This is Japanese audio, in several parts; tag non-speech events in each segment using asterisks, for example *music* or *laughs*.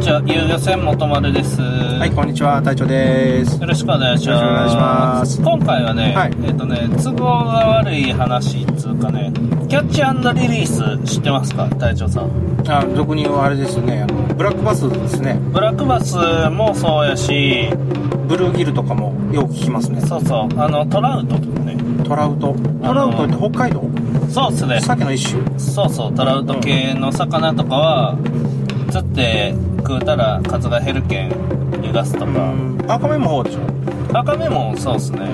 にちは、遊漁船元丸です。は、はいこんにちは、隊長です。よろしくお願いします。しくお願いします今回はね、はいえっ、とね、都合が悪い話っつうかね、キャッチリリース知ってますか？隊長さん。あ、俗に言うあれですね、あの、ブラックバスですね。ブラックバスもそうやし、ブルーギルとかもよく聞きますね。そうそう、あの、トラウトとかね。トラウト。トラウトって北海道？そうっすね。鮭の一種？そうそう、トラウト系の魚とかは、釣って食うたら数が減るけん、逃がすとか。うん。赤目も方でしょ？赤目もそうっすね。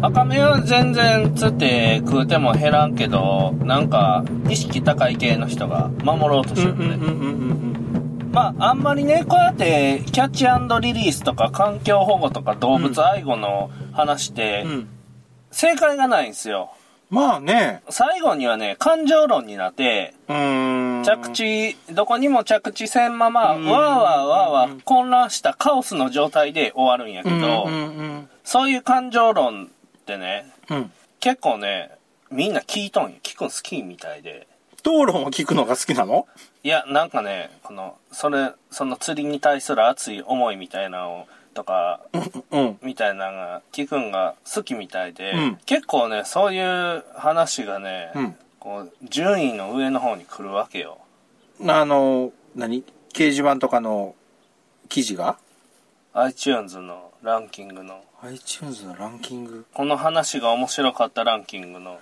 赤目は全然釣って食うても減らんけど、なんか意識高い系の人が守ろうとしてるね。まあ、あんまりね、こうやってキャッチリリースとか環境保護とか動物愛護の話ってうん。うん。正解がないんですよ。まあね、最後にはね、感情論になって、うーん。着地、どこにも着地せんまま、わうんーわーわーわー混乱したカオスの状態で終わるんやけうんど、そういう感情論ってね、うん。結構ね、みんな聞いとんよ。聞くん好きみたいで。討論を聞くのが好きなの？いや、なんかね、この、それ、その釣りに対する熱い思いみたいなのとか、うん。みたいなのが、聞くんが好きみたいで、うん結構ね、そういう話がね、うんこう、順位の上の方に来るわけよ。あの、何？掲示板とかの記事が？iTunes のランキングの、iTunes のランキング？この話が面白かったランキングの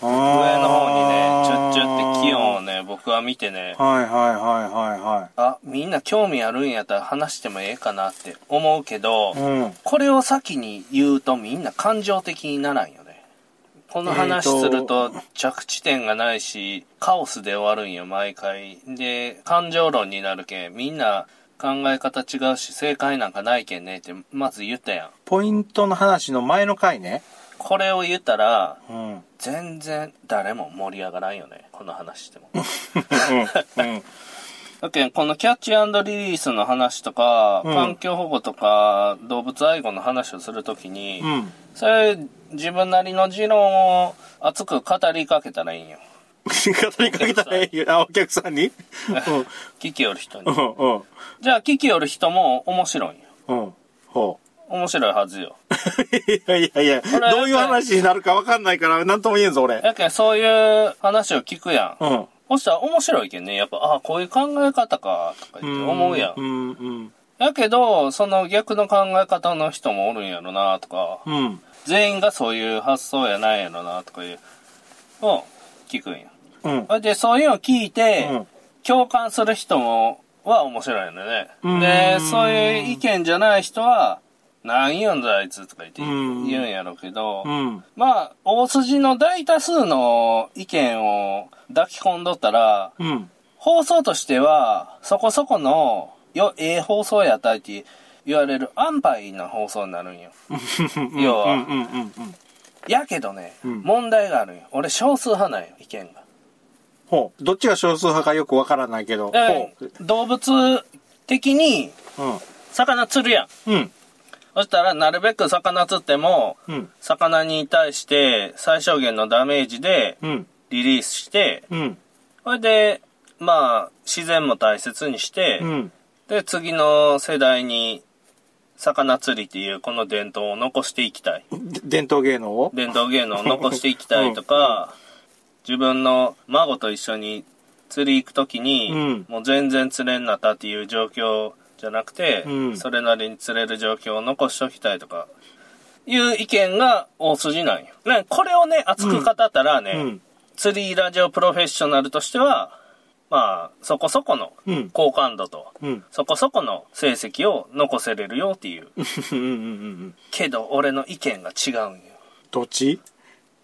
上上の方にね、チュッチュって気温をね、僕は見てね、はいはいはいはいはあ、みんな興味あるんやったら話してもええかなって思うけど、い。うん。これを先に言うとみんな感情的にならんよね。この話すると着地点がないし、カオスで終わるんよ、毎回。で、感情論になるけん、みんな考え方違うし、正解なんかないけんねって、まず言ったやん。ポイントの話の前の回ね。これを言ったら、うん。うん。全然誰も盛り上がらんよね、この話しても。うん。だけん。このキャッチリリースの話とか、うん。環境保護とか、動物愛護の話をするときに、うん。それ自分なりの持論を熱く語りかけたらいいんよ。*laughs* 語りかけたらいいよ。あ、お客さんに？聞きよる人にう。ん。うん。じゃあ聞きよる人も面白いんよ。うん。ほ面白いはずよ。う。*laughs* いやいやいや、れどういう話になるかわかんないから、なんとも言えんぞ、俺。やけんそういう話を聞くやん。うん。そしたら面白いけんね。やっぱ、ああ、こういう考え方か、とか言って思うやん。うん。うん。やけど、その逆の考え方の人もおるんやろな、とか、うん。全員がそういう発想やないやろな、とかいう、を聞くんや。うん。で、そういうのを聞いて、うん共感する人も、は面白いのね。うんで、そういう意見じゃない人は、なん言うんだあいつとか言ってうん言うんやろうけど、うん。まあ、大筋の大多数の意見を抱き込んどったら、うん。放送としては、そこそこの、よ、ええ放送やったいって言われる安牌な放送になるんよ。要はうん。うん。うん。やけどね、うん問題があるんよ。俺少数派なんよ、意見が。ほう。どっちが少数派かよくわからないけど。動物的に。魚釣るやん。うん。そしたら、なるべく魚釣っても、うん。魚に対して最小限のダメージでうん。リリースして、うん。それで、まあ、自然も大切にして、うん。で、次の世代に、魚釣りっていうこの伝統を残していきたい。で伝統芸能を？伝統芸能を残していきたいとか、自分の孫と一緒に釣り行くときに、うんもう全然釣れんなったっていう状況じゃなくて、うんそれなりに釣れる状況を残しておきたいとか、いう意見が大筋なんよ。ね、これをね、熱く語ったらね、うん。釣りラジオプロフェッショナルとしては、まあ、そこそこのうん。好感度と、うん。そこそこの成績を残せれるよっていう。けど、俺の意見が違うんよ。どっち？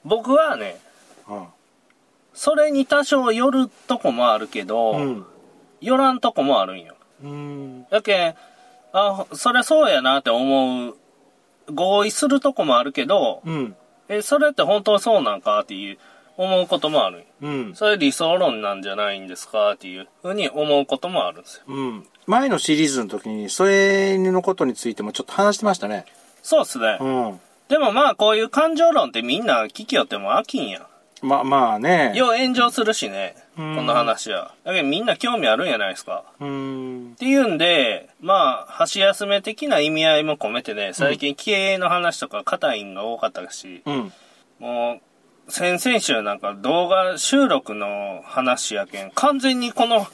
僕はね、あそれに多少寄るとこもあるけど、うん。寄らんとこもあるんよ。うん。だけん、あ、そりゃそうやなって思う、合意するとこもあるけど、うん。え、それって本当そうなんかっていう、思うこともあるんよ。うん。それ理想論なんじゃないんですかっていうふうに思うこともあるんですよ。うん。前のシリーズの時に、それのことについてもちょっと話してましたね。そうっすね。うん。でもまあこういう感情論ってみんな聞きよっても飽きんやん。ま、まあね。よう炎上するしね。この話は。だけどみんな興味あるんやないですか。うん。っていうんで、まあ、箸休め的な意味合いも込めてね、最近経営の話とか硬いんが多かったし、うん。もう、先々週なんか動画収録の話やけん、完全にこの、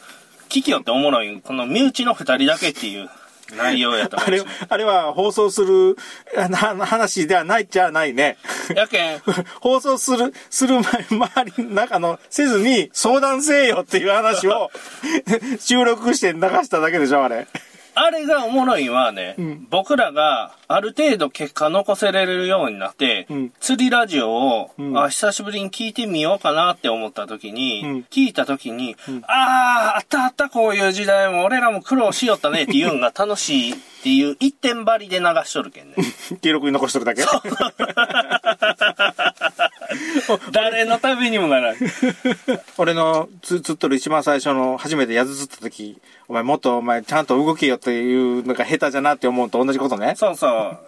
危機よっておもろい、この身内の二人だけっていう内容やと思うあれ。*laughs* あれは放送するあな話ではないっちゃないね。やけん、放送する、する前、周り中の、せずに相談せえよっていう話を *laughs* 収録して流しただけでしょ、あれ。あれがおもろいのはね、ん。僕らがある程度結果残せれるようになって、うん。釣りラジオを、ん。あ、久しぶりに聞いてみようかなって思った時に、うん。聞いた時に、ああ、あったあったこういう時代も俺らも苦労しよったねっていうのが楽しいっていう一点張りで流しとるけんね。*laughs* 記録に残しとるだけ？*laughs* *laughs* 誰のためにもならん。俺のつ釣っとる一番最初の初めてやず釣った時、お前もっとお前ちゃんと動けよっていうのが下手じゃなって思うと同じことね。そうそう。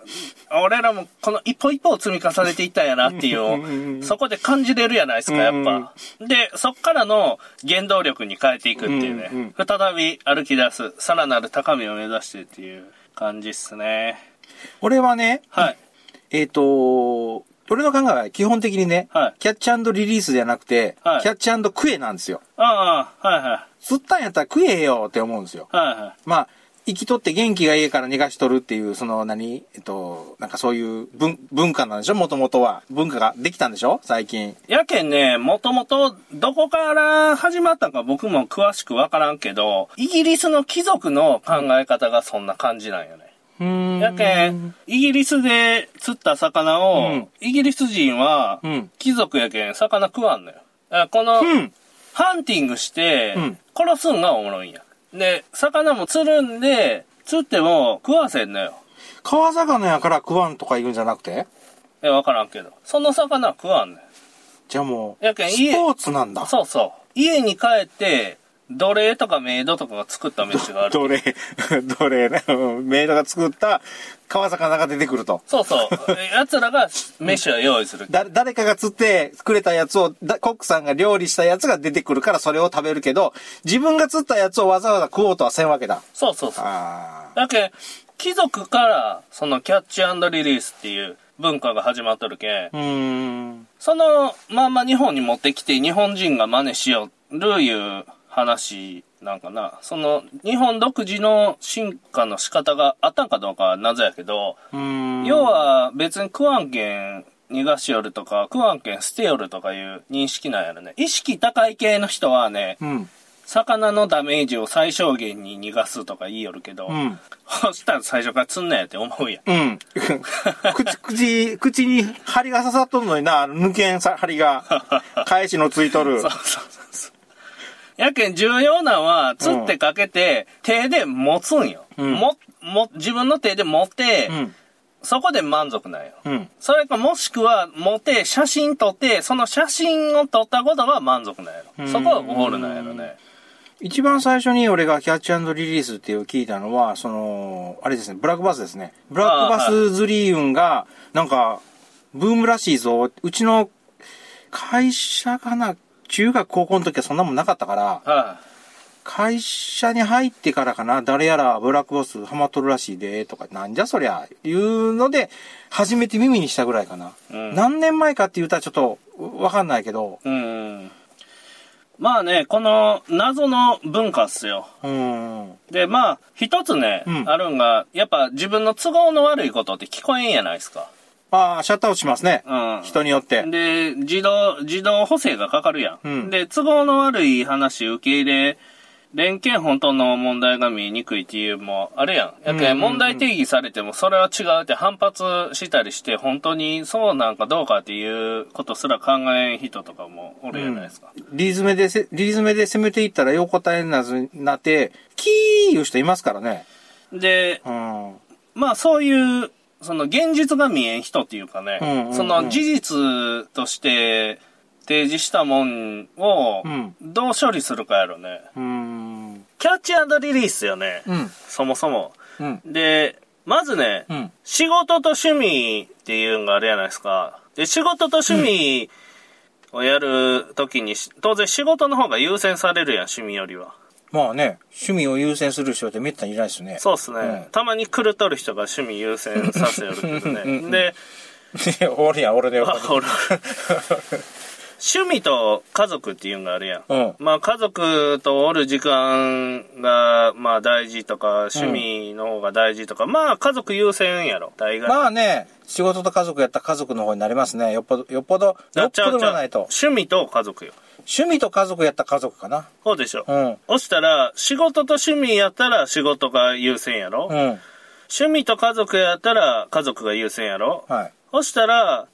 俺らもこの一歩一歩を積み重ねていったんやなっていうそこで感じれるやないですか、やっぱ。で、そっからの原動力に変えていくっていうね。うんうん再び歩き出す、さらなる高みを目指してっていう感じっすね。俺はね、はい。えっ、と、俺の考えは基本的にね、はいキャッチリリースじゃなくて、はいキャッチ食えなんですよ。ああ、はいは釣ったんやったら食えよって思うんですよ。い。はいはい。まあ、生きとって元気が家から逃がしとるっていう、その何、えっと、なんかそういう文文化なんでしょ？もともとは。文化ができたんでしょ？最近。やけんね、もともとどこから始まったか僕も詳しくわからんけど、イギリスの貴族の考え方がそんな感じなんよね。うんやけん、イギリスで釣った魚を、うんイギリス人はうん、貴族やけん、魚食わんのよ。あこの、うん。ハンティングしてうん、殺すんがおもろいんや。で、魚も釣るんで、釣っても食わせんのよ。川魚やから食わんとか言うんじゃなくて？え、わからんけど。その魚は食わんのよ。じゃあもう、やけん家スポーツなんだ。そうそう。家に帰って、奴隷とかメイドとかが作った飯がある。奴隷、奴隷メイドが作った川魚が出てくると。そうそう。奴らが飯を用意する。だ、誰かが釣ってくれたやつを、だコックさんが料理したやつが出てくるからそれを食べるけど、自分が釣ったやつをわざわざ食おうとはせんわけだ。そうそうそう。あだけん貴族から、そのキャッチリリースっていう文化が始まっとるけ。うーん。そのまんま日本に持ってきて日本人が真似しよるいう話なんかな。その日本独自の進化の仕方があったんかどうかは謎やけど。要は別に食わんけん逃がしよるとか、食わんけん捨てよるとかいう認識なんやろね。意識高い系の人はね、うん。魚のダメージを最小限に逃がすとか言いよるけど、うん。そしたら最初から釣んなやって思うやん。うん。口、*laughs* 口、口に針が刺さっとるのにな、抜けんさ針が、返しのついとる *laughs* そうそう。やけん重要なのは、釣ってかけて、手で持つんよ。うんも、も、自分の手で持って、うん。そこで満足なんよ。うん。それかもしくは持って写真撮って、その写真を撮ったことが満足なんやろ。そこがゴールなんやろね。一番最初に俺がキャッチリリースっていう聞いたのは、その、あれですね、ブラックバスですね。ブラックバス釣り運が、なんか、ブームらしいぞ。うちの会社かな、中学高校の時はそんなもんなかったから、は会社に入ってからかな、誰やらブラックバスハマっとるらしいで、とか、なんじゃそりゃ、いうので、初めて耳にしたぐらいかな。うん何年前かって言ったらちょっと、わかんないけど、い。うん。まあね、この謎の文化っすよ。うん。で、まあ、一つね、うんあるんが、やっぱ自分の都合の悪いことって聞こえんやないですか。ああ、シャットアウトしますね。うん。人によって。で、自動、自動補正がかかるやん。うんで、都合の悪い話受け入れれんけ、本当の問題が見えにくいっていうもあるやん。や問題提起されてもそれは違うって反発したりして、本当にそうなんかどうかっていうことすら考えん人とかもおるやないですか。リズメでせ、リズメで攻めていったら横答えになずなって、キーいう人いますからね。で、うん。まあそういう、その現実が見えん人っていうかね、うんうんうんその事実として提示したもんをうんどう処理するかやろね。うん。キャッチリリースよね。うん。そもそも。うん。で、まずね、うん。仕事と趣味っていうのがあるじゃないですか。で、仕事と趣味をやるときにし、当然仕事の方が優先されるやん、趣味よりは。まあね、趣味を優先する人ってめったにいないですね。そうっすね。うんたまに狂っとる人が趣味優先させよるけどね。で、*laughs* 俺や、俺の横に。あ俺趣味と家族っていうのがあるやん。うんまあ家族とおる時間がまあ大事とか、趣味の方が大事とか、まあ家族優先やろ、大概。まあね、仕事と家族やったら家族の方になりますね。よっぽど、よっぽど、よっぽどちゃないと。趣味と家族よ。趣味と家族やったら家族かな。そうでしょ。うん。そしたら、仕事と趣味やったら仕事が優先やろ、うん。趣味と家族やったら家族が優先やろはい。そしたら、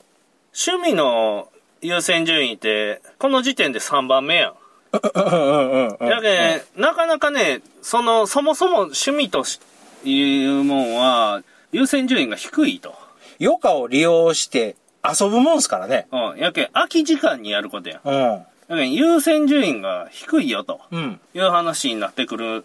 趣味の優先順位って、この時点で3番目やん。うんうんうんうん。やけん、なかなかね、その、そもそも趣味としいうもんは、優先順位が低いと。余暇を利用して遊ぶもんすからね。うん。やけん、空き時間にやることやん。うん。優先順位が低いよと。うん。いう話になってくる。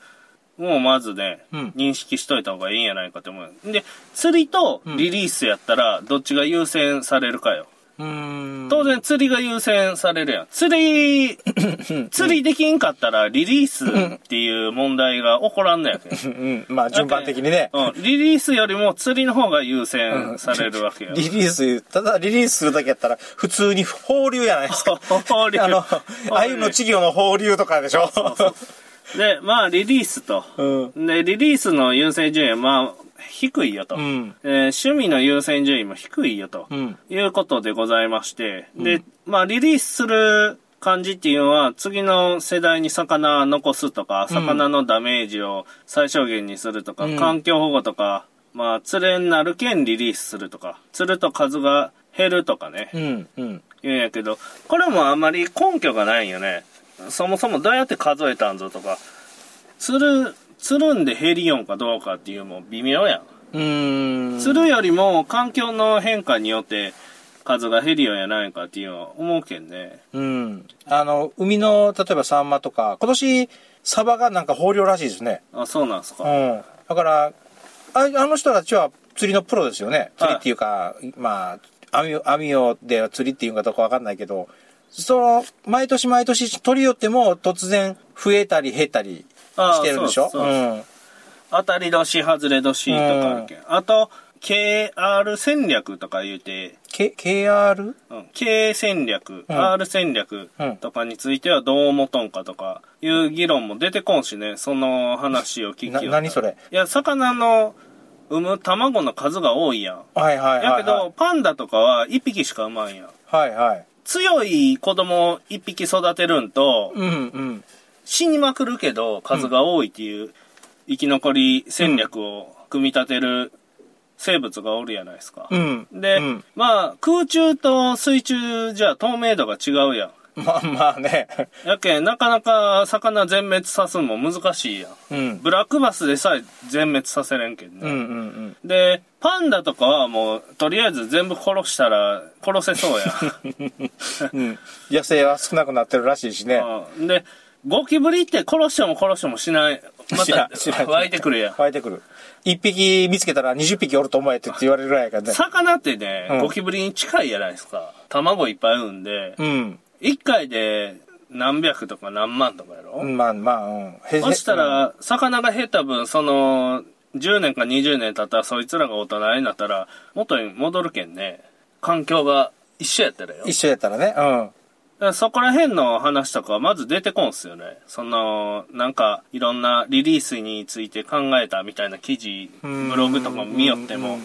もうまずね、うん認識しといた方がいいんやないかと思う。で、釣りとリリースやったら、どっちが優先されるかよ。当然釣りが優先されるやん。釣り、*laughs* 釣りできんかったらリリースっていう問題が起こらんのやけん。うん。まあ順番的にね。うん。リリースよりも釣りの方が優先されるわけよ。リリース、ただリリースするだけやったら、普通に放流やないですか。放流 *laughs* あの、鮎の稚魚の放流とかでしょ。で、まあ、リリースと。うん。で、リリースの優先順位は、まあ、低いよと。うん。えー趣味の優先順位も低いよと。うん。いうことでございまして。で、まあ、リリースする感じっていうのは、次の世代に魚残すとか、魚のダメージを最小限にするとか、うん環境保護とか、まあ、釣れになるけんリリースするとか、釣ると数が減るとかね、うん。うん。言うんやけど、これもあんまり根拠がないんよね。そもそもどうやって数えたんぞとか、釣る、釣るんで減りよんかどうかっていうのも微妙やん。うーん。釣るよりも環境の変化によって数が減るようやないかっていうのは思うけんね。うん。あの、海の、例えばサンマとか、今年、サバがなんか豊漁らしいですね。あ、そうなんすか。うん。だから、ああの人たちは釣りのプロですよね。釣りっていうか、まあ、網を、網をで釣りっていうかどうかわかんないけど、その、毎年毎年取り寄っても突然増えたり減ったりしてるでしょ？うそううん。当たり年、外れ年とかあるけん。あと、KR 戦略とか言うて、K、KR? うん、K 戦略、うん R 戦略とかについてはどう思とんかとかいう議論も出てこんしね、その話を聞きよ何それ？いや、魚の産む卵の数が多いやん。はいはいはい、はい。やけど、パンダとかは1匹しか産まんやん。はいはい。強い子供を1匹育てるんと、うんうん。死にまくるけど数が多いっていう生き残り戦略を組み立てる生物がおるやないですか。うん。で、うんまあ、空中と水中じゃ透明度が違うやん。まあまあね。やけん、なかなか魚全滅さすのも難しいやん。うん。ブラックバスでさえ全滅させれんけんね。うんうんうん。で、パンダとかはもう、とりあえず全部殺したら殺せそうや *laughs* うん。野生は少なくなってるらしいしね。で、ゴキブリって殺しても殺してもしない。*laughs* また湧いてくるやん。湧いてくる。一匹見つけたら20匹おると思えってって言われるぐらいやからね。魚ってね、うんゴキブリに近いじゃないですか。卵いっぱい産んで、うん。一回で何百とか何万とかやろ、まあまあ、うん。へそした、ら、魚が減った分、その、10年か20年経ったら、そいつらが大人になったら、元に戻るけんね。環境が一緒やったらよ。一緒やったらね。うん。そこら辺の話とかはまず出てこんすよね。その、なんか、いろんなリリースについて考えたみたいな記事、ブログとか見よっても。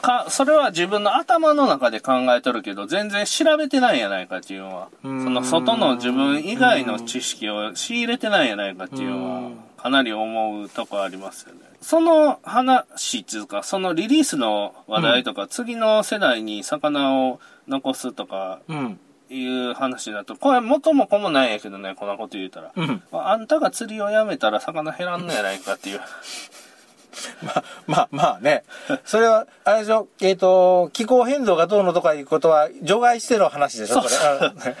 か、それは自分の頭の中で考えとるけど、全然調べてないんやないかっていうのは、そん。の外の自分以外の知識を仕入れてないんやないかっていうのは、かなり思うとこありますよね。その話っていうか、そのリリースの話題とか、次の世代に魚を残すとか、うん。いう話だと、これ元も子もないんやけどね、こんなこと言うたら。うん。あんたが釣りをやめたら魚減らんのやないかっていう。*laughs* まあ、まあ、まあね。それは、あれでしょ、えっ、と、気候変動がどうのとかいうことは、除外しての話でしょ、これ。うん *laughs*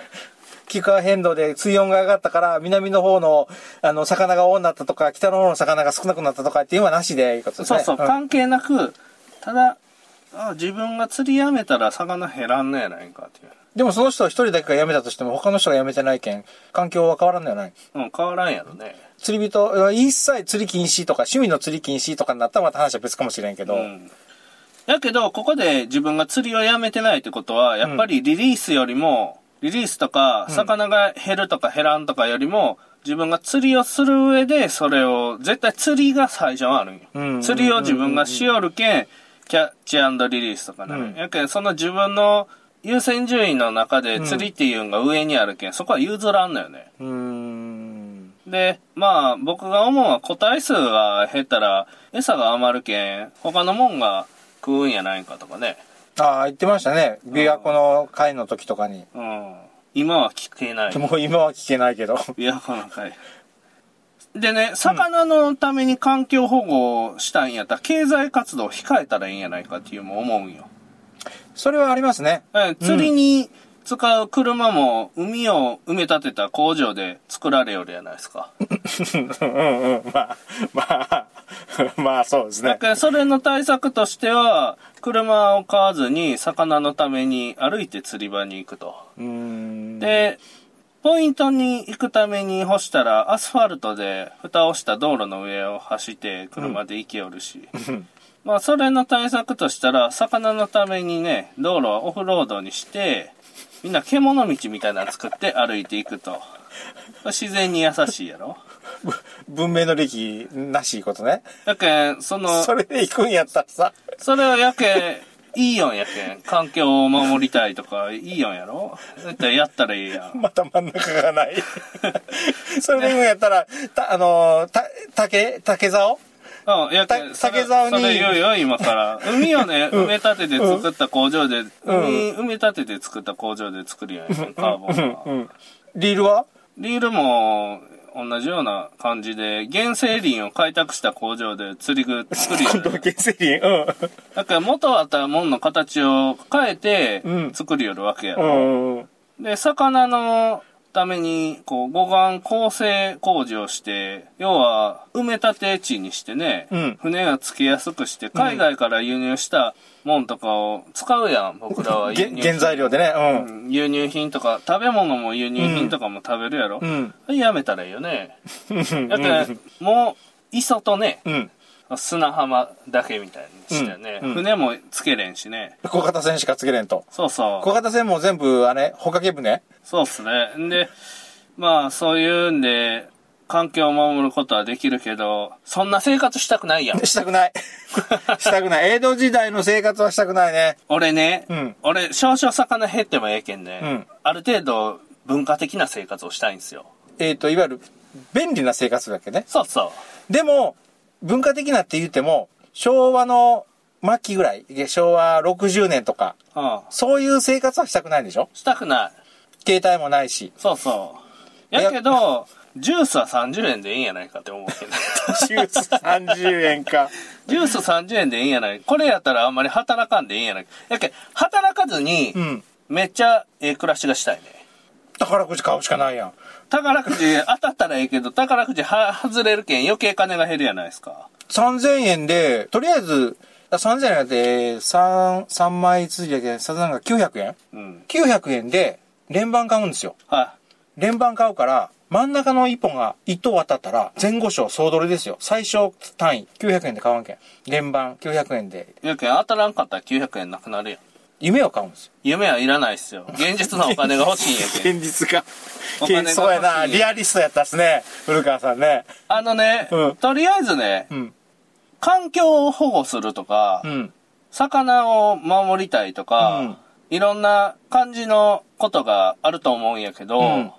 気候変動で水温が上がったから、南の方の、あの、魚が多くなったとか、北の方の魚が少なくなったとかっていうのはなしで、いいことですね。そうそう、ん関係なく、ただ、あ自分が釣りやめたら魚減らんのやないかっていう。でもその人は一人だけが辞めたとしても他の人が辞めてないけん、環境は変わらんのやない？うん、変わらんやろね。釣り人、一切釣り禁止とか、趣味の釣り禁止とかになったらまた話は別かもしれんけど、うん。だけど、ここで自分が釣りをやめてないってことは、やっぱりリリースよりも、リリースとか、魚が減るとか減らんとかよりも、自分が釣りをする上で、それを、絶対釣りが最初はあるんよ。うん。釣りを自分がしよるけん、キャッチリリースとかなる。うん。やけん、その自分の優先順位の中で釣りっていうのが上にあるけん、そこは譲らんのよね。うーん。で、まあ、僕が思うのは個体数が減ったら、餌が余るけん、他のもんが食うんやないかとかね。ああ、言ってましたね。琵琶湖の会の時とかに。うん。今は聞けない。もう今は聞けないけど。琵琶湖の会。でね、魚のために環境保護したんやったら、経済活動を控えたらいいんやないかっていうのも思うんよ。それはありますね。え釣りに使う車も海を埋め立てた工場で作られよるやないですか。うんうん。まあ、まあ、*laughs* まあそうですね。だからそれの対策としては、車を買わずに魚のために歩いて釣り場に行くと。で、ポイントに行くために干したら、アスファルトで蓋をした道路の上を走って車で行けよるし。まあ、それの対策としたら、魚のためにね、道路はオフロードにして、みんな獣道みたいなの作って歩いていくと。自然に優しいやろ *laughs* 文明の歴なしいことね。やけん、その、それで行くんやったらさ。それはやけん、いいよんやけん。環境を守りたいとか、いいよんやろだってやったらいいやん。*laughs* また真ん中がない。*laughs* それで行くんやったら、た、あのー、た、竹、竹竿？うん、やけん、たそれ竹竿にそれ言うよ、今から。海をね、*laughs* 埋め立てて作った工場で、海、埋め立てて作った工場で作るやん、カーボンは。うん。リールは？リールも、同じような感じで、原生林を開拓した工場で釣り具作るよ、今度はね。原生林。うん。だから元あったもんの形を変えてうん作るよるわけやうろ。んうん。で、魚のために、こう、護岸構成工事をして、要は、埋め立て地にしてね、うん船をつけやすくして、海外から輸入したもんとかを使うやん、僕らは原材料でね。うん輸入品とか、食べ物も輸入品とかも食べるやろ。うん。やめたらいいよね。うん。だから、もう、磯とね、うん。砂浜だけみたいにしてね、うんうん船もつけれんしね。小型船しかつけれんと。そうそう。小型船も全部、あれ、ほかけ船？そうっすね。んで、まあ、そういうんで、環境を守ることはできるけど、そんな生活したくないやん。*laughs* したくない。*laughs* したくない。江戸時代の生活はしたくないね。俺ね、うん俺、少々魚減ってもええけんね、うんある程度文化的な生活をしたいんですよ。えっ、と、いわゆる、便利な生活だっけね。そうそう。でも、文化的なって言っても、昭和の末期ぐらい、昭和60年とか、うん。そういう生活はしたくないでしょ？したくない。携帯もないし。そうそう。やけど、ジュースは30円でいいんやないかって思うけど。ジュース30円か。*laughs* ジュース30円でいいんやないこれやったらあんまり働かんでいいんやないやけん働かずにう、ん。めっちゃええ暮らしがしたいね。宝くじ買うしかないやん。宝くじ *laughs* 当たったらええけど、宝くじは外れるけん余計金が減るやないですか。3000円で、とりあえず、あ3000円で、3、三枚続きだけど、さざんが900円？うん。?900 円で、連番買うんですよ。は連番買うから、真ん中の一本が一等当たったら、前後賞総取りですよ。最小単位、900円で買わんけん。連番900円で、い。やけん当たらんかったら900円なくなるやん。夢を買うんですよ。夢はいらないっすよ。現実のお金が欲しいんやけん。*laughs* 現実が。お金そうやな。リアリストやったっすね。古川さんね。あのね、うんとりあえずね、うん。環境を保護するとか、うん。魚を守りたいとか、うんいろんな感じのことがあると思うんやけど。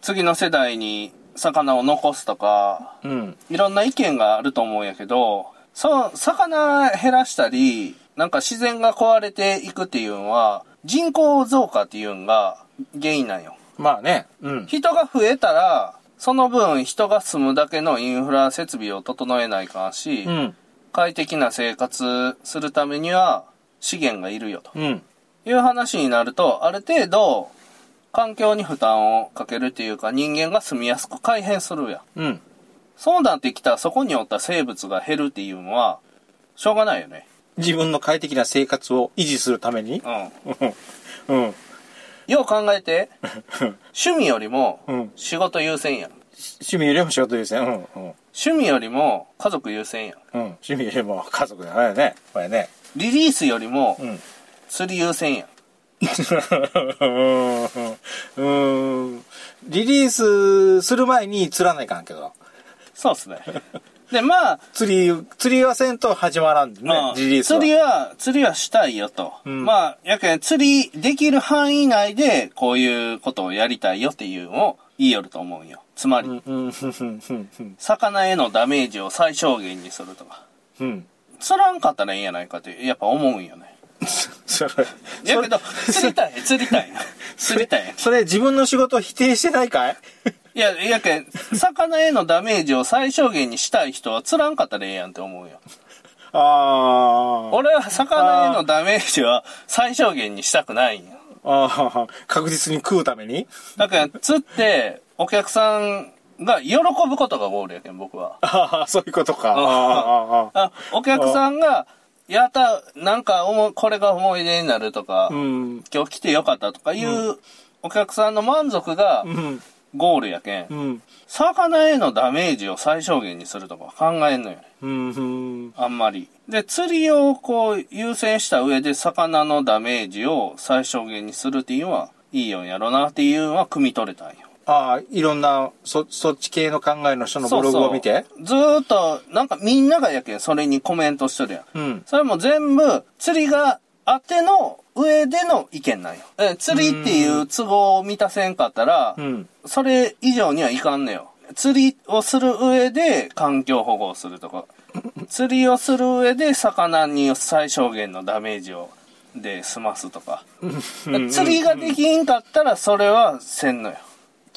次の世代に魚を残すとか、うん。いろんな意見があると思うんやけど、そう、魚減らしたり、なんか自然が壊れていくっていうのは、人口増加っていうのが原因なんよ。まあね。うん。人が増えたら、その分人が住むだけのインフラ設備を整えないかんし、うん。快適な生活するためには資源がいるよとうん。いう話になると、ある程度環境に負担をかけるっていうか人間が住みやすく改変するやん。うん。そうなってきたらそこにおった生物が減るっていうのは、しょうがないよね。自分の快適な生活を維持するためにうん。うん。よう考えて、趣味よりもうん仕事優先やん。趣味よりも仕事優先。うん。うん。趣味よりも家族優先やん。うん。趣味よりも家族だよね。これね。リリースよりもうん。釣り優先や *laughs* ん。うん。リリースする前に釣らないかんけど。そうっすね。で、まあ、釣り、釣りはせんと始まらんでねまあ、リリースは。釣りは、釣りはしたいよと。うんまあ、やけん釣りできる範囲内でこういうことをやりたいよっていうのを言いよると思うんよ。つまり。魚へのダメージを最小限にするとか。うん。釣らんかったらいいんやないかって、やっぱ思うんよね。*laughs* それ、やけど、釣りたい、釣りたい。釣りたい。それ自分の仕事を否定してないかい？いや、やけん、魚へのダメージを最小限にしたい人は釣らんかったらええやんって思うよ。ああ。俺は魚へのダメージは最小限にしたくないんよ。ああ、確実に食うために？だから、釣って、お客さんが喜ぶことがゴールやけん、僕は。ああ、そういうことか。あうんあ、お客さんが、やった、なんか思い、これが思い出になるとか、うん。今日来てよかったとかいう、お客さんの満足がうん。ゴールやけん、うん。魚へのダメージを最小限にするとか考えんのよね。うん。うん。あんまり。で、釣りをこう優先した上で魚のダメージを最小限にするっていうのはいいよんやろなっていうのは汲み取れたんよ。ああ、いろんな、そ、そっち系の考えの人のブログを見て？そうそうずーっと、なんかみんながやけん、それにコメントしとるやん。うん。それも全部、釣りがあっての上での意見なんよ。え釣りっていう都合を満たせんかったら、うん。それ以上にはいかんのよ。釣りをする上で環境保護をするとか、釣りをする上で魚に最小限のダメージをで済ますとか。釣りができんかったらそれはせんのよ。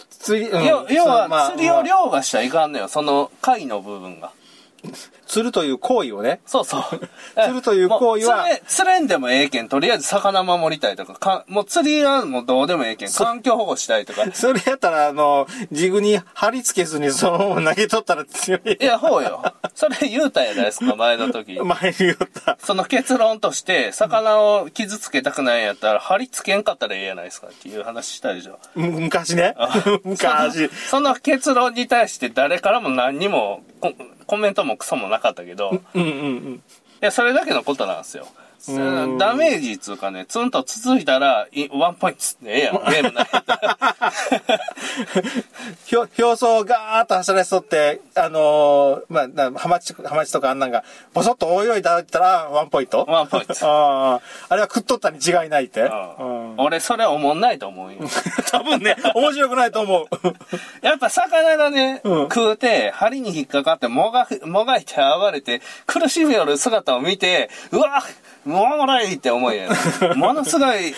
釣り、うん要は釣りを凌駕しちゃいかんのよ。その貝の部分が。釣るという行為をね。そうそう。*laughs* 釣るという行為は釣れ、釣れんでもええけん、とりあえず魚守りたいとか、かもう釣りはもうどうでもええけん、環境保護したいとか。*laughs* それやったら、あの、ジグに貼り付けずにそのまま投げとったら強い。いや、ほうよ。それ言うたやないですか、前の時。*laughs* 前に言った。その結論として、魚を傷つけたくないんやったら、貼り付けんかったらええやないですかっていう話したでしょ。む昔ね。昔。その結論に対して誰からも何にもココメントもクソもなかったけど、いうんうんうん。や、それだけのことなんですよ。んダメージっつうかね、ツンと続いたら、いワンポイントってええやん、ゲームない。表表層をガーッと走らせとって、あのーまあ、なハマチ、ハマチとかあんなんが、ボソッと泳いだったら、ワンポイント？ワンポイント。*laughs* ああ、あれは食っとったに違いないって？俺、それおもんないと思うよ。*laughs* 多分ね、面白くないと思う。*laughs* やっぱ魚がね、うん食うて、針に引っかかって、もが、もがいて暴れて、苦しみよる姿を見て、うわもうおもろいって思うよ。ものすごい、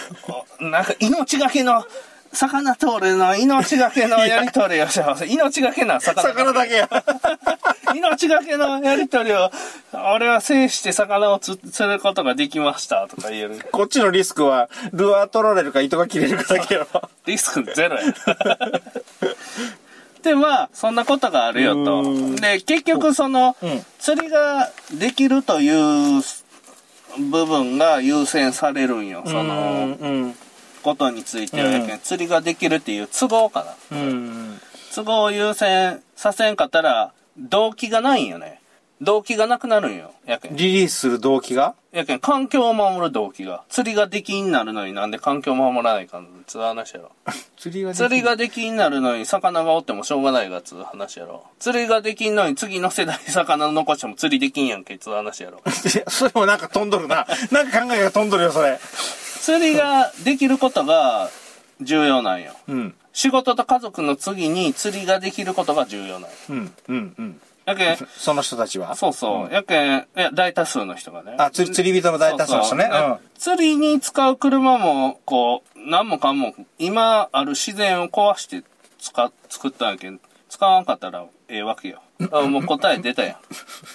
おなんか命がけの、魚と俺の命がけのやりとりをしよう。命がけな魚。魚だけや。*laughs* 命がけのやりとりを、俺は制して魚を釣釣ることができましたとか言える。こっちのリスクは、ルアー取られるか糸が切れるかだけよ。リスクゼロや。*laughs* で、まあ、そんなことがあるよと。うんで、結局その、うん釣りができるという部分が優先されるんよ。その、うん。ことについては、うんやけん釣りができるっていう都合かな。うん。都合を優先させんかったら、動機がないんよね。動機がなくなるんよ。やけん。リリースする動機が？やけん、環境を守る動機が。釣りができんなるのになんで環境を守らないかんの？つう話やろ。釣りができ釣りができんなるのに魚がおってもしょうがないがつう話やろ。釣りができんのに次の世代に魚残しても釣りできんやんけつう話やろ。*laughs* いやそれもなんか飛んどるな。*laughs* なんか考えが飛んどるよ、それ。釣りができることが重要なんよ。うん。仕事と家族の次に釣りができることが重要なんよ。うん。うん。うん。やけん、その人たちは？そうそう。やけん、いや、大多数の人がね。あ、釣り、釣り人の大多数の人ね。そうそう釣りに使う車も、こう、何もかも、今ある自然を壊して使っ、作ったんやけん、使わんかったらええわけよ。あもう答え出たやん。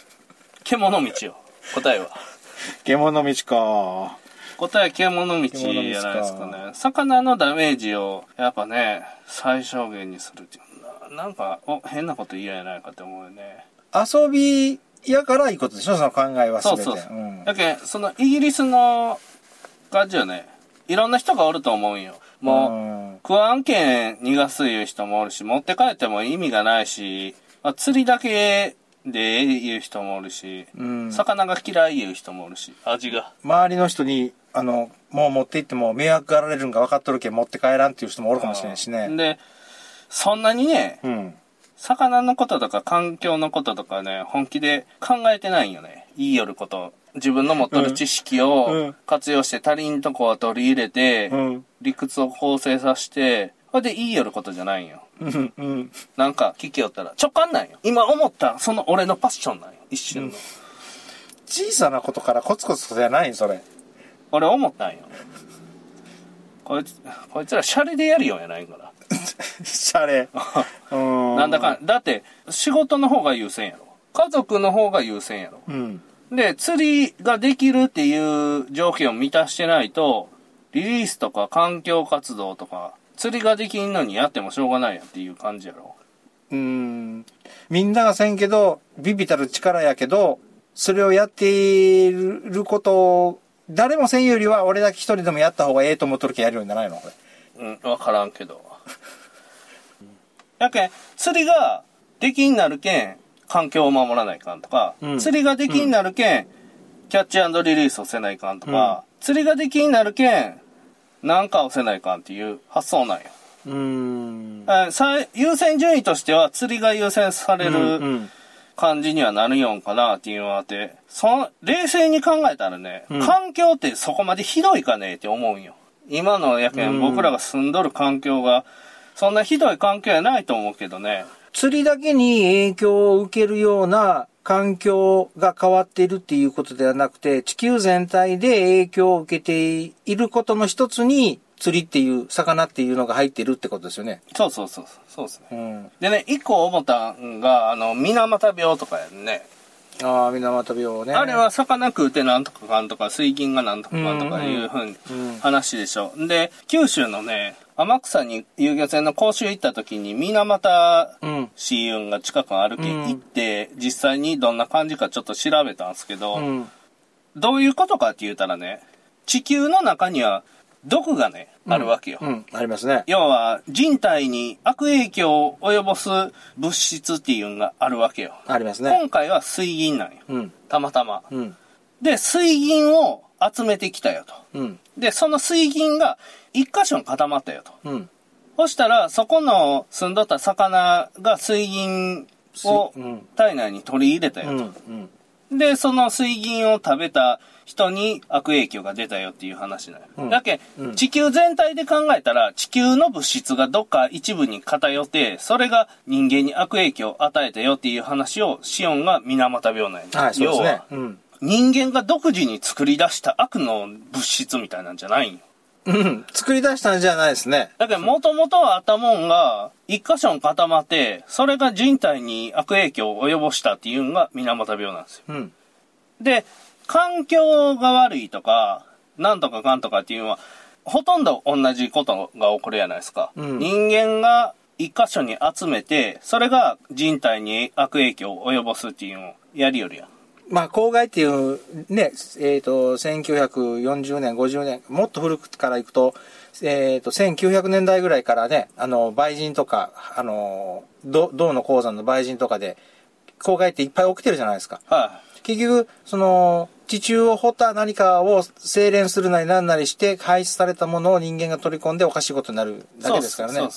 *laughs* 獣道よ。答えは。獣道か。答え獣道じゃないですかね。魚のダメージを、やっぱね、最小限にするっていうな。なんか、お、変なこと言えないかって思うよね。遊びやからいいことでしょ？その考えは。そうそうそう。んだけどそのイギリスの感じよね。いろんな人がおると思うんよ。もう、うんクワン券逃がすいう人もおるし、持って帰っても意味がないし、まあ、釣りだけで言う人もおるし、うん魚が嫌い言う人もおるし、味が。周りの人に、あの、もう持って行っても迷惑がられるんが分かっとるけん持って帰らんっていう人もおるかもしれんしね。で、そんなにね、うん。魚のこととか環境のこととかね、本気で考えてないんよね。言いよること。自分の持っとる知識うをん活用して足りんとこは取り入れて、うん。理屈を構成させて、それで言いよることじゃないんよ。うん。うん。なんか聞きよったら直感なんよ。今思った、その俺のパッションなんよ。一瞬の。小さなことからコツコツじゃないんそれ。俺思ったんよ。こいつ、こいつらシャレでやるようやないから。シャレ。*laughs* うん。なんだかん、だって仕事の方が優先やろ。家族の方が優先やろ。うん。で、釣りができるっていう条件を満たしてないと、リリースとか環境活動とか、釣りができんのにやってもしょうがないやんっていう感じやろ。うん。みんながせんけど、ビビたる力やけど、それをやっていることを、誰もせんよりは俺だけ一人でもやった方がええと思っとるけんやるようにならないのこれ。うん、わからんけど。やけん、釣りができんなるけん、環境を守らないかんとか、うん釣りができんなるけん、キャッチリリースをせないかんとか、釣りができんなるけん、なんかをせないかんっていう発想なんよ。うん。え最優先順位としては釣りが優先されうるん。感じにはなるよんかなっていうのがあって、その、冷静に考えたらね、うん環境ってそこまでひどいかねって思うんよ。今のやけうんん僕らが住んどる環境が、そんなひどい環境やないと思うけどね。釣りだけに影響を受けるような環境が変わっているっていうことではなくて、地球全体で影響を受けていることの一つに、釣りっていう、魚っていうのが入ってるってことですよね。そうそうそう、そうですね。うん。でね、一個思ったんが、あの、水俣病とかやんね。ああ、水俣病ね。あれは魚食うてなんとかかんとか、水銀がなんとかかんとかいうふうに話でしょう。で、九州のね、天草に遊漁船の講習行った時に水俣うん。シー運が近くあるけ、うん行って、実際にどんな感じかちょっと調べたんですけど、うん。どういうことかって言ったらね、地球の中には毒がね、あるわけよ。うん。ありますね。要は人体に悪影響を及ぼす物質っていうのがあるわけよ。ありますね。今回は水銀なんよ。うん。たまたま。うん。で、水銀を集めてきたよと。うん。で、その水銀が一箇所に固まったよと。うん。そしたら、そこの住んどった魚が水銀を体内に取り入れたうん。ようん。と。で、その水銀を食べた人に悪影響が出たよっていう話なよ。うんだけ、うん地球全体で考えたら、地球の物質がどっか一部に偏って、それが人間に悪影響を与えたよっていう話を、シオンが水俣病なんや。はい。人間が独自に作り出した悪の物質みたいなんじゃないんよ。うん。作り出したんじゃないですね。だけど、もともとあったもんが、一箇所に固まって、それが人体に悪影響を及ぼしたっていうのが水俣病なんですよ。うん。で、環境が悪いとか、なんとかかんとかっていうのは、ほとんど同じことが起こるじゃないですか。うん人間が一箇所に集めて、それが人体に悪影響を及ぼすっていうのをやりよるやん。まあ、公害っていう、ね、えっ、と、1940年、50年、もっと古くからいくと、えっ、と、1900年代ぐらいからね、あの、売人とか、あの、銅銅の鉱山の売人とかで、公害っていっぱい起きてるじゃないですか。は結局、その、地中を掘った何かを精錬するなりなんなりして、排出されたものを人間が取り込んでおかしいことになるだけですからね。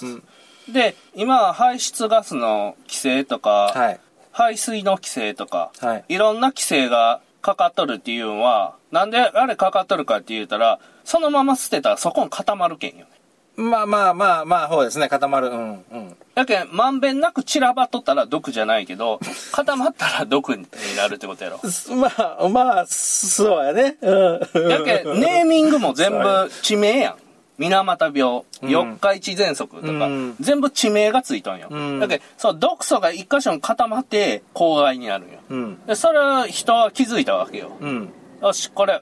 で、今は排出ガスの規制とか、はい。排水の規制とか、はい。いろんな規制がかかっとるっていうのは、なんであれかかっとるかって言うたら、そのまま捨てたらそこに固まるけんよね。まあまあまあまあ、そうですね、固まる。うん、うん。だけん、まんべんなく散らばっとったら毒じゃないけど、*laughs* 固まったら毒になるってことやろ。すまあ、まあ、そうやね。うん。だけん、ネーミングも全部地名やん。水俣病、うん四日市喘息とか、うん全部地名がついとんよ。うんだけん、そう、毒素が一箇所に固まって、公害になるんよ。うん。で、それは人は気づいたわけよ。うん。よし、これ、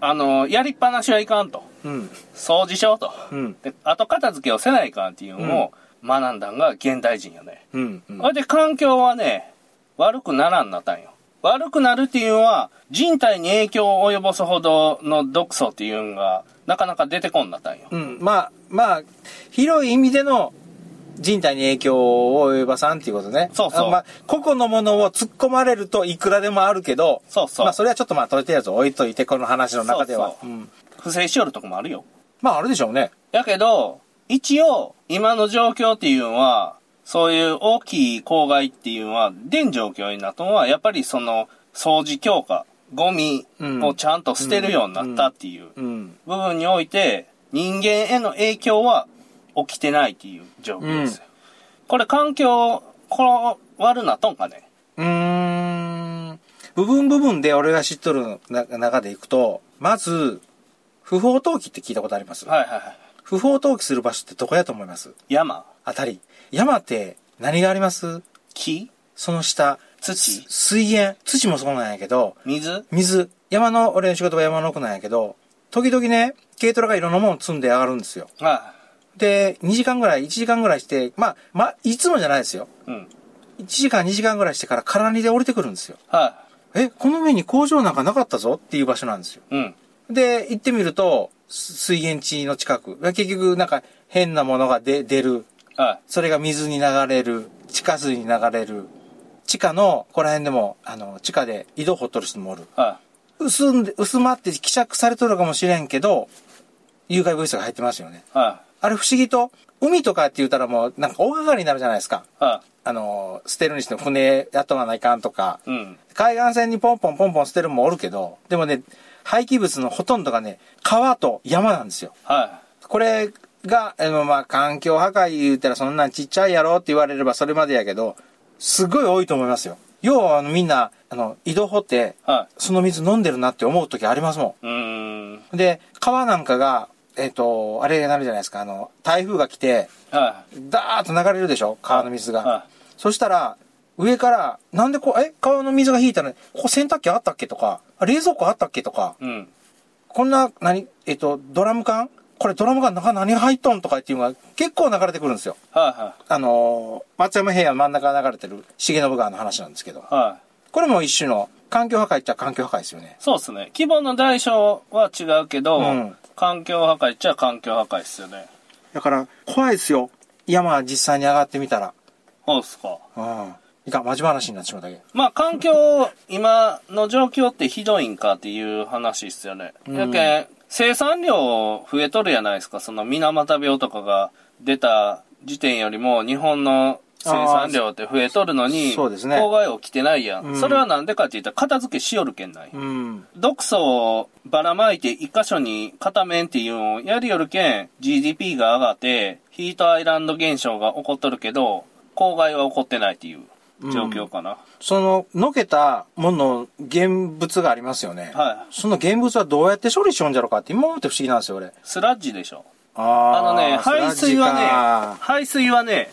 あの、やりっぱなしはいかんと。うん。掃除しようと。うん。で、後片付けをせないかんっていうのを学んだんが現代人よね。うん。うんそれで環境はね、悪くならんなったんよ。悪くなるっていうのは、人体に影響を及ぼすほどの毒素っていうのが、なかなか出てこんなったんよ。うん。まあ、まあ、広い意味での人体に影響を及ばさんっていうことね。そうそうあまあ、個々のものを突っ込まれるといくらでもあるけど、そうそうまあ、それはちょっとまあ、とりあえず置いといて、この話の中では。そうそううん不正しよるとこもあるよ。まあ、あるでしょうね。やけど、一応、今の状況っていうのは、そういう大きい公害っていうのは、出ん状況になったのは、やっぱりその、掃除強化、ゴミをちゃんと捨てるようになったっていううん。部分において、人間への影響は起きてないっていう状況ですよ。これ環境、この悪なっとんかねうーん。部分部分で俺が知っとるな中でいくと、まず、不法投棄って聞いたことあります？はいはいはい。不法投棄する場所ってどこやと思います？山あたり。山って何があります？木？その下。土？す水源？土もそうなんやけど、水？水。山の、俺の仕事は山の奥なんやけど、時々ね、軽トラがいろんなもの積んで上がるんですよ。はで、2時間ぐらい、1時間ぐらいして、まあ、まあ、いつもじゃないですよ。い。うん。1時間、2時間ぐらいしてから空荷で降りてくるんですよ。はえ、この上に工場なんかなかったぞ？っていう場所なんですよ。い。うん。で、行ってみると、す水源地の近く。結局、なんか変なものが出出る。はそれが水に流れる。地下水に流れる。地下の、ここら辺でも、あの、地下で井戸掘っとる人もおる。い。は薄んで、薄まって希釈されとるかもしれんけど、有害物質が入ってますよね。い。はあれ不思議と、海とかって言ったらもう、なんか大掛かりになるじゃないですか。あの、捨てるにしても船雇わないかんとか。い。うん。海岸線にポンポンポンポン捨てるのもおるけど、でもね、廃棄物のほとんどがね、川と山なんですよ。はこれが、あの、まあ、環境破壊言ったらそんなんちっちゃいやろって言われればそれまでやけど、すごい多いと思いますよ。要は、あの、みんな、あの、井戸掘って、い。はその水飲んでるなって思う時ありますもい。うーん。ん。で、川なんかが、えっ、と、あれになるじゃないですか、あの、台風が来て、はダーッと流れるでしょ？川の水い。が。はそしたら、上から、なんでこう、え、川の水が引いたら、ここ洗濯機あったっけとか、あ冷蔵庫あったっけとか、い。うん。こんな、何、えっと、ドラム缶？これドラム缶中何が入っとんとかっていうのが結構流れてくるんですよ。はい。はあのー松山平野の真ん中流れてる重信川の話なんですけどい。。はい。これも一種の環境破壊っちゃ環境破壊ですよね。そうですね。規模の大小は違うけど、うん環境破壊っちゃ環境破壊ですよね。だから、怖いですよ。山実際に上がってみたら。そうっすか。うん。いかん、マジ話になってしまったけど。まあ環境、今の状況ってひどいんかっていう話っすよね。うんやけん、生産量増えとるやないですか。その水俣病とかが出た時点よりも日本の生産量って増えとるのに、そうですね公害起きてないやん。うんそれはなんでかって言ったら片付けしよるけんない。うん。毒素をばらまいて一箇所に片面っていうのをやりよるけん GDP が上がってヒートアイランド現象が起こっとるけど公害は起こってないっていう状況かな。その、のけたもの、現物がありますよね。はい。その現物はどうやって処理しようんじゃろうかって今思って不思議なんですよ、俺。スラッジでしょ。ああのね、排水はねね、、排水はね、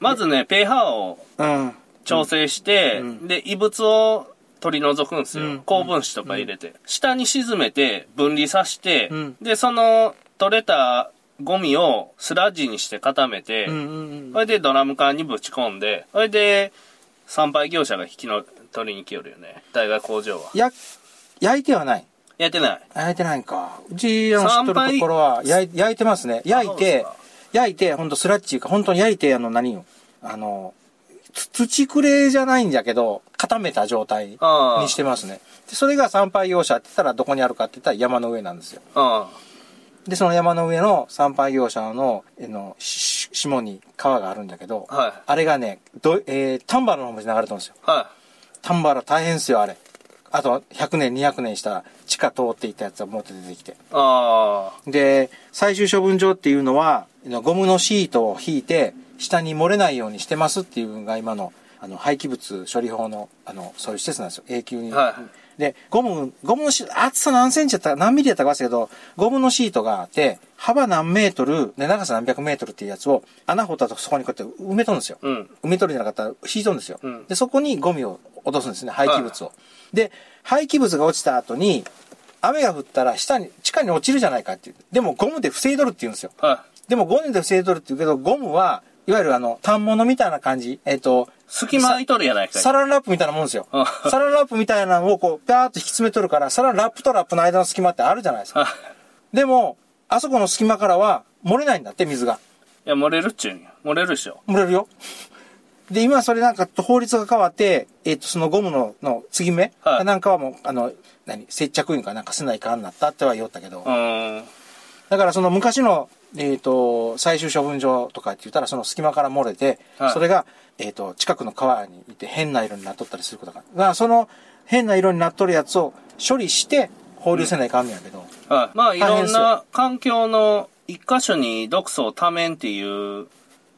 まずね、pH をうん。調整して、うんで、異物を取り除くんですよ。うん高分子とか入れて。下に沈めて、分離させて、うんで、その取れたゴミをスラッジにして固めて、うんうんそれでドラム缶にぶち込んで、それで参拝業者が引きの取りに来よるよね。大学工場は。や、焼いてはない。やってない。焼いてないんか。うちの知っとるところは焼い焼いてますね。焼いて焼いて、ほんとスラッチか、本当に焼いて、あの何よ。あの、つ土くれじゃないんだけど、固めた状態ああにしてますね。でそれが参拝業者って言ったらどこにあるかって言ったら山の上なんですよ。うん。で、その山の上の参拝業者の、えの、し下に川があるんだけど、はい。あれがね、ど、えー、丹原の方まで流れてるんですよ。は丹原大変ですよ、あれ。あと、100年、200年した地下通っていったやつが持って出てきて。い。あで、最終処分場っていうのは、ゴムのシートを引いて、下に漏れないようにしてますっていうのが今の、あの、廃棄物処理法の、あの、そういう施設なんですよ。永久に。はで、ゴム、ゴムのシート、厚さ何センチやったか、何ミリやったか忘れたけど、ゴムのシートがあって、幅何メートル、で、長さ何百メートルっていうやつを、穴掘ったとそこにこうやって埋めとるんですよ。い。うん。埋めとるんじゃなかったら引いとるんですよ。うんで、そこにゴミを落とすんですね、廃棄物を。で、廃棄物が落ちた後に、雨が降ったら下に、地下に落ちるじゃないかっていう。でもゴムで防いどるって言うんですよ。はでもゴムで防いどるって言うけど、ゴムは、いわゆるあの、反物みたいな感じ。えっ、と、隙間空いとるやないかい。サランラップみたいなもんですようん。サランラップみたいなのをこう、ピャーっと引き詰めとるから、サランラップとラップの間の隙間ってあるじゃないですか。あでも、あそこの隙間からは漏れないんだって、水が。いや、漏れるっちゅうんや。漏れるでしょ。漏れるよ。で、今それなんか法律が変わって、えっ、と、そのゴムの、の継ぎ目、はいなんかはもう、あの、何、接着印かなんかせないかんなったっては言おったけど。だからその昔の、えっ、と、最終処分場とかって言ったら、その隙間から漏れて、はいそれが、えっ、と、近くの川にいて変な色になっとったりすることが。だからその変な色になっとるやつを処理して放流せないかんねやけど、はい。まあ、いろんな環境の一箇所に毒素をためんっていう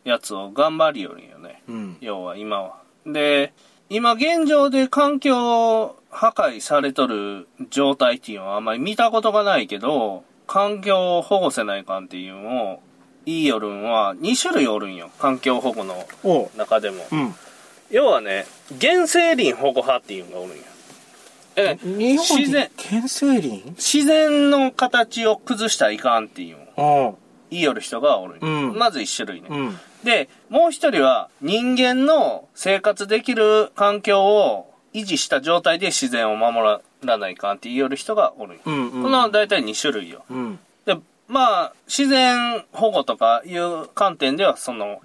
やつを頑張りよるんよね。うん。要は今は。で、今現状で環境破壊されとる状態っていうのはあんまり見たことがないけど、環境を保護せないかんっていうのを言いよるんは2種類おるんよ。環境保護の。中でも。うん。要はね、原生林保護派っていうのがおるんよ。え、日本自然で、原生林？自然の形を崩したらいかんっていうのをおう。言いよる人がおるんよ。うんまず一種類ね。うん。で、もう一人は人間の生活できる環境を維持した状態で自然を守らないかんって言いよる人がおる。うん。うん。この大体2種類よ。うん。で、まあ、自然保護とかいう観点ではその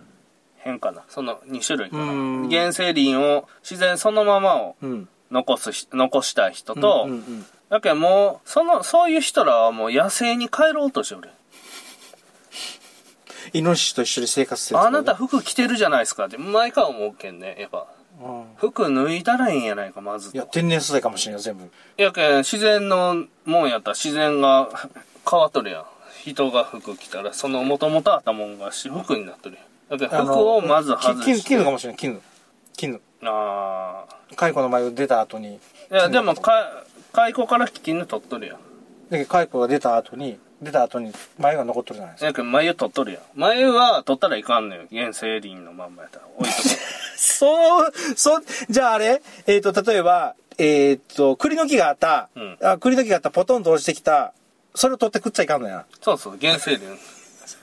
変かな。その2種類かうんな。原生林を自然そのままをうん。残すし、残したい人と、うんうんだけどもう、その、そういう人らはもう野生に帰ろうとしておる。イノシシと一緒に生活してるあなた服着てるじゃないですかって毎回思うけんね、やっぱ。うん服脱いだらいいんやないか、まずと。いや、天然素材かもしれない、全部。やけん、自然のもんやったら自然が変わっとるやん。人が服着たら、その元々あったもんがし服になっとるやん。だけど服をまず外して。絹かもしれない、絹。絹。あ蚕の繭出た後に。あ。いや、でも、か、蚕から絹取っとるやん。で、蚕が出た後に、出た後に繭が残ってるじゃないですか。眉取っとるやん。眉は取ったらいかんのよ。原生林のまんまやったら。置いとく。*laughs* そう、そう、じゃああれえっ、と、例えば、えっ、と、栗の木があった、うんあ、栗の木があった、ポトンと落ちてきた、それを取って食っちゃいかんのや。そうそう、原生林。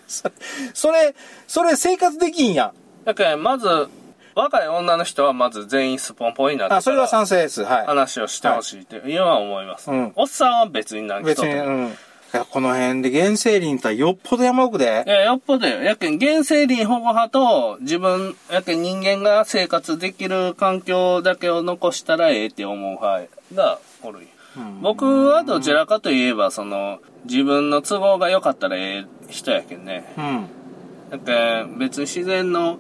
そそれ、それ生活できんやん。だけん、まず、若い女の人はまず全員スポンポンになってからあ、それは賛成です。はい。話をしてほしいっていうのは思います。うんおっさんは別に何別に、うん。この辺で原生林とはよっぽど山奥で？い、や、よっぽどよ。やけん、原生林保護派と、自分、やけん人間が生活できる環境だけを残したらええって思う派がおるんようん僕はどちらかといえば、その、自分の都合が良かったらええ人やけんね。うん。やけん、別に自然の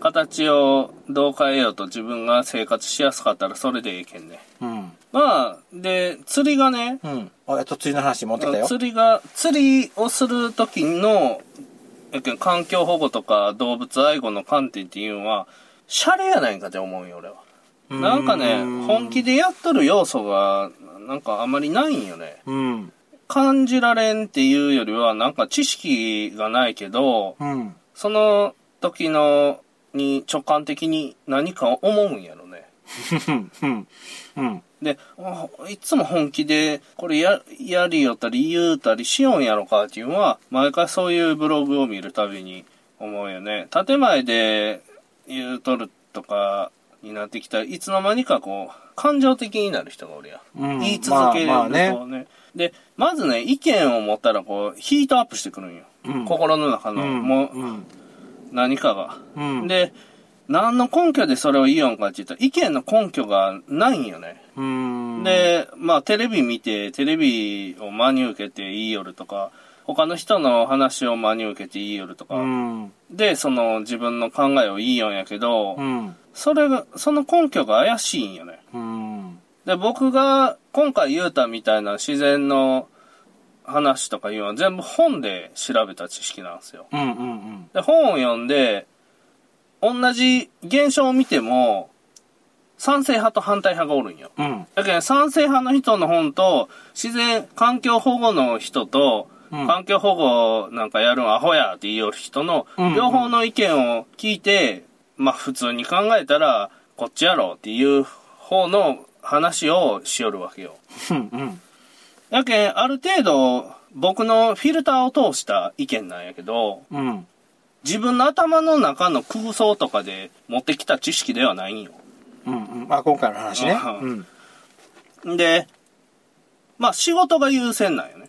形をどう変えようと自分が生活しやすかったらそれでええけんね。うん。まあ、で、釣りがね、うん。あ、やっと釣りの話に持ってきたよ。釣りが、釣りをする時の、環境保護とか動物愛護の観点っていうのは、シャレやないんかって思うよ、俺は。なんかね、本気でやっとる要素が、なんかあんまりないんよね。うん。感じられんっていうよりは、なんか知識がないけど、うん。その時の、に直感的に何か思うんやろね。うん。うん。うん。で、あいつも本気で、これや、やりよったり言うたりしよんやろかっていうのは、毎回そういうブログを見るたびに思うよね。建前で言うとるとかになってきたらいつの間にかこう、感情的になる人がおるやん。うん言い続けるとまあまあねね。で、まずね、意見を持ったらこう、ヒートアップしてくるんよ。うん心の中の、うん。もう、うん。何かが。うん。で、何の根拠でそれを言いよんかって言ったら、意見の根拠がないんよね。うん。で、まあ、テレビ見て、テレビを真に受けて言いよるとか、他の人の話を真に受けて言いよるとか、うん。で、その自分の考えを言いよんやけど、うん。それが、その根拠が怪しいんよね。うん。で、僕が今回言うたみたいな自然の話とかいうのは全部本で調べた知識なんですよ。うん。うん。で、本を読んで、同じ現象を見ても、賛成派と反対派がおるんよ。うん。だけど賛成派の人の本と、自然、環境保護の人と、うん環境保護なんかやるんアホやって言いよる人のうん、両方の意見を聞いて、まあ普通に考えたら、こっちやろっていう方の話をしよるわけよ。うん。うん。やけん、ある程度、僕のフィルターを通した意見なんやけど、うん。自分の頭の中の空想とかで持ってきた知識ではないんよ。うんうん。あ、今回の話ね。ううん。で、まあ仕事が優先なんよね。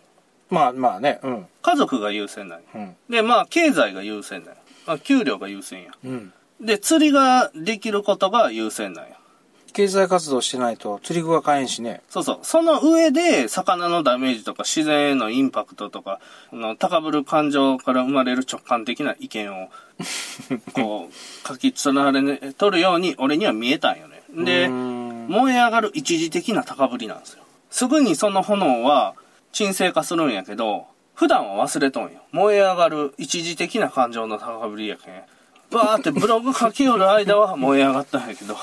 まあまあね。うん。家族が優先なんよ。うん。で、まあ経済が優先なんよ。まあ給料が優先や。うん。で、釣りができることが優先なんや。経済活動してないと釣り具が買えんしね。そうそう。その上で、魚のダメージとか自然へのインパクトとか、あの高ぶる感情から生まれる直感的な意見を、*laughs* こう、書き連ね、取るように俺には見えたんよね。で燃え上がる一時的な高ぶりなんですよ。すぐにその炎は沈静化するんやけど、普段は忘れとんよ。燃え上がる一時的な感情の高ぶりやけん。バーってブログ書きよる間は燃え上がったんやけど、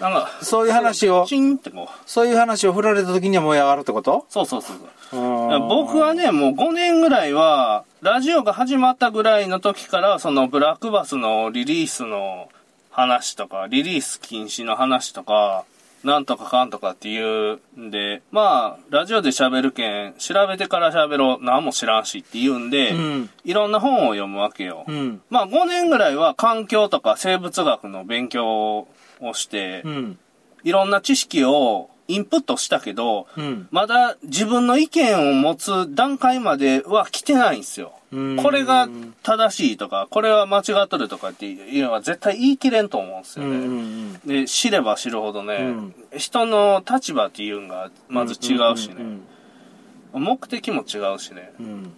なんか、そういう話を、チンってこう。そういう話を振られた時には燃え上がるってこと？そうそうそうそう。うん僕はね、もう5年ぐらいは、ラジオが始まったぐらいの時から、そのブラックバスのリリースの話とか、リリース禁止の話とか、なんとかかんとかっていうんで、まあ、ラジオで喋るけん、調べてから喋ろう、何も知らんしって言うんで、うんいろんな本を読むわけよ。うん。まあ5年ぐらいは環境とか生物学の勉強をして、うん。いろんな知識をインプットしたけど、うん。まだ自分の意見を持つ段階までは来てないんですよ。うんこれが正しいとか、これは間違っとるとかっていうのは絶対言い切れんと思うんですようんうね。んで、知れば知るほどね、うん人の立場っていうのがまず違うしね、ん目的も違うしね。うん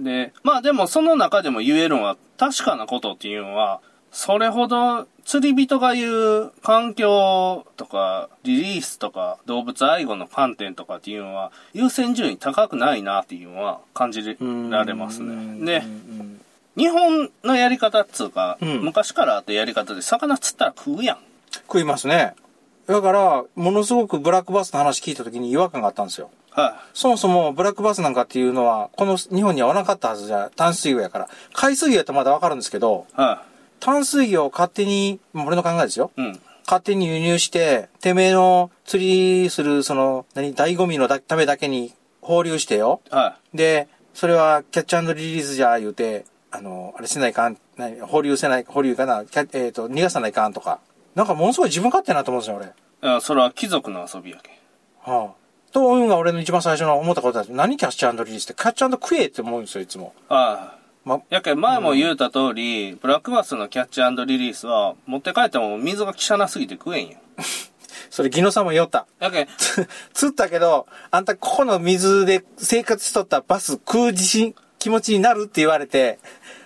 で、まあでもその中でも言えるのは確かなことっていうのは、それほど釣り人が言う環境とかリリースとか動物愛護の観点とかっていうのは優先順位高くないなっていうのは感じうんられますね。で日本のやり方っつうか、うん昔からあったやり方で魚釣ったら食うやん。食いますね。だから、ものすごくブラックバスの話聞いた時に違和感があったんですよ。はそもそもブラックバスなんかっていうのは、この日本にはなかったはずじゃ、淡水魚やから。海水魚やったらまだわかるんですけど、い。は淡水魚を勝手に、俺の考えですよ。い。うん。勝手に輸入して、てめえの釣りする、その、何、醍醐味のだためだけに放流してよ。はで、それはキャッチリリースじゃ言うて、あの、あれせないかん、何放流せない、放流かな、キャえっ、と、逃がさないかんとか。なんかものすごい自分勝手やなと思うんですよ、俺。い。いや、それは貴族の遊びやけん。はあ。というのが俺の一番最初の思ったことだ。何キャッチリリースって、キャッチ食えって思うんですよ、いつも。はい。ま、やけん前も言うた通り、ブラックバスのキャッチリリースは、持って帰っても水が汚すぎて食えんよ。*laughs* それ、ギノさんも言おった。やけん、*laughs* 釣ったけど、あんたここの水で生活しとったバス食う自信、気持ちになるって言われて、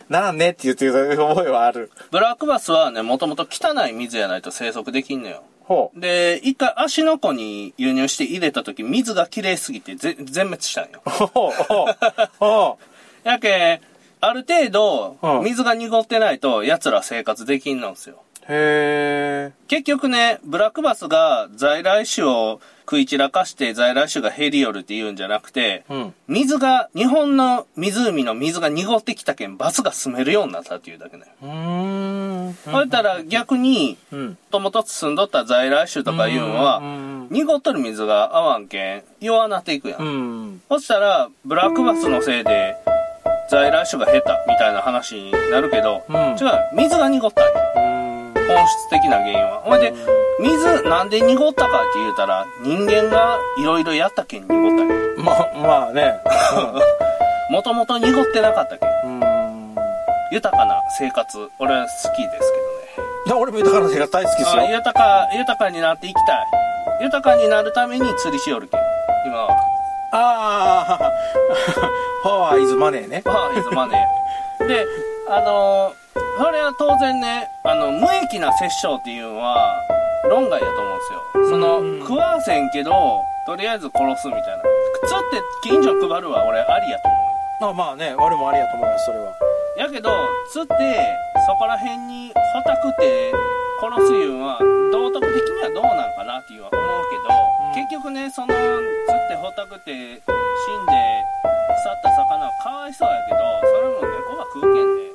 ならんねって言ってる覚えはある。ブラックバスはね、もともと汚い水やないと生息できんのよ。ほう。で、一回足の湖に輸入して入れた時、水が綺麗すぎてぜ全滅したんよ。ほう、ほう、ほ *laughs* やけん、ある程度う、ん水が濁ってないと、奴ら生活できんのんすよ。う。へ結局ね、ブラックバスが在来種を食い散らかして在来種が減りよるって言うんじゃなくて、ー。うん。水が、日本の湖の水が濁ってきたけん、バスが住めるようになったっていうだけだよ。うーん。そしたら逆に、うん。もともと住んどった在来種とかいうのは、うん。濁っとる水が合わんけん、弱なっていくやん。うん。そしたら、ブラックバスのせいで、在来種が減ったみたいな話になるけど、うん違う、水が濁った。本質的な原因は。ほいで、水なんで濁ったかって言うたら、人間がいろいろやったけん濁ったんよ。まあ、まあね。*laughs* もともと濁ってなかったけん。うん。豊かな生活、俺は好きですけどね。俺も豊かな生活大好きですよあ。豊か、豊かになっていきたい。豊かになるために釣りしよるけん。今は。ああ、*laughs* パワーイズマネーね。パワーイズマネー。で、あのーそれは当然ね、あの、無益な殺生っていうのは、論外だと思うんですよ。その、うん食わせんけど、とりあえず殺すみたいな。釣って近所配るは俺ありやと思う。あまあね、俺もありやと思います、それは。やけど、釣って、そこら辺にほたくて殺すいうんは、道徳的にはどうなんかなっていうのは思うけど、うん結局ね、その、釣ってほたくて、死んで、腐った魚はかわいそうやけど、それも猫が食うけんね、